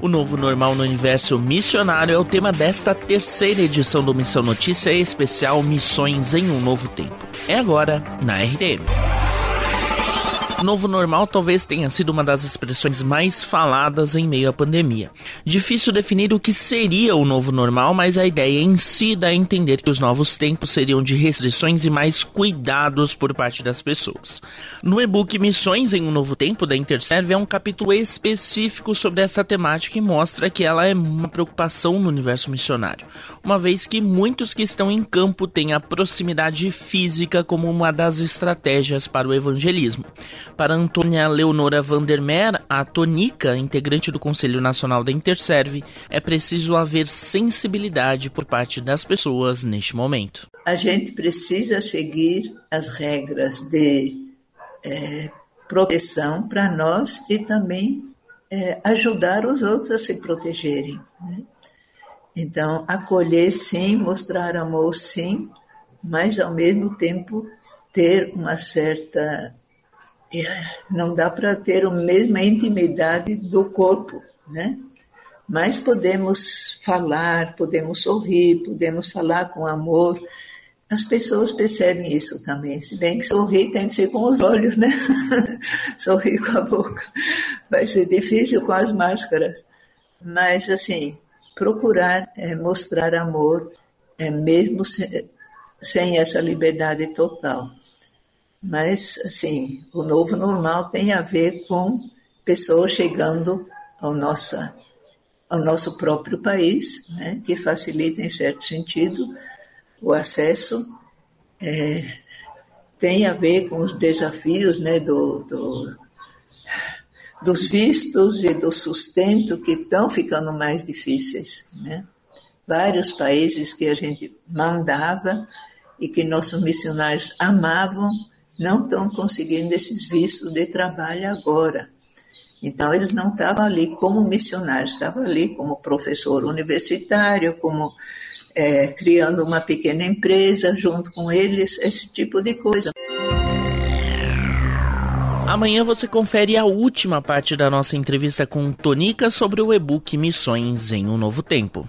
O novo normal no universo missionário é o tema desta terceira edição do Missão Notícia especial Missões em um Novo Tempo. É agora na RDM. Novo normal talvez tenha sido uma das expressões mais faladas em meio à pandemia. Difícil definir o que seria o novo normal, mas a ideia em si dá a entender que os novos tempos seriam de restrições e mais cuidados por parte das pessoas. No e-book Missões em um Novo Tempo da Interserve é um capítulo específico sobre essa temática e mostra que ela é uma preocupação no universo missionário, uma vez que muitos que estão em campo têm a proximidade física como uma das estratégias para o evangelismo. Para Antônia Leonora Vandermeer, a Tonica, integrante do Conselho Nacional da Interserve, é preciso haver sensibilidade por parte das pessoas neste momento. A gente precisa seguir as regras de é, proteção para nós e também é, ajudar os outros a se protegerem. Né? Então, acolher sim, mostrar amor sim, mas ao mesmo tempo ter uma certa não dá para ter a mesma intimidade do corpo, né? Mas podemos falar, podemos sorrir, podemos falar com amor. As pessoas percebem isso também. Se bem que sorrir tem que ser com os olhos, né? sorrir com a boca. Vai ser difícil com as máscaras. Mas, assim, procurar é, mostrar amor, é, mesmo sem, sem essa liberdade total. Mas, assim, o novo normal tem a ver com pessoas chegando ao, nossa, ao nosso próprio país, né, que facilita, em certo sentido, o acesso. É, tem a ver com os desafios né, do, do, dos vistos e do sustento que estão ficando mais difíceis. Né? Vários países que a gente mandava e que nossos missionários amavam não estão conseguindo esses vistos de trabalho agora. Então, eles não estavam ali como missionários, estavam ali como professor universitário, como é, criando uma pequena empresa junto com eles, esse tipo de coisa. Amanhã você confere a última parte da nossa entrevista com Tonica sobre o e-book Missões em um Novo Tempo.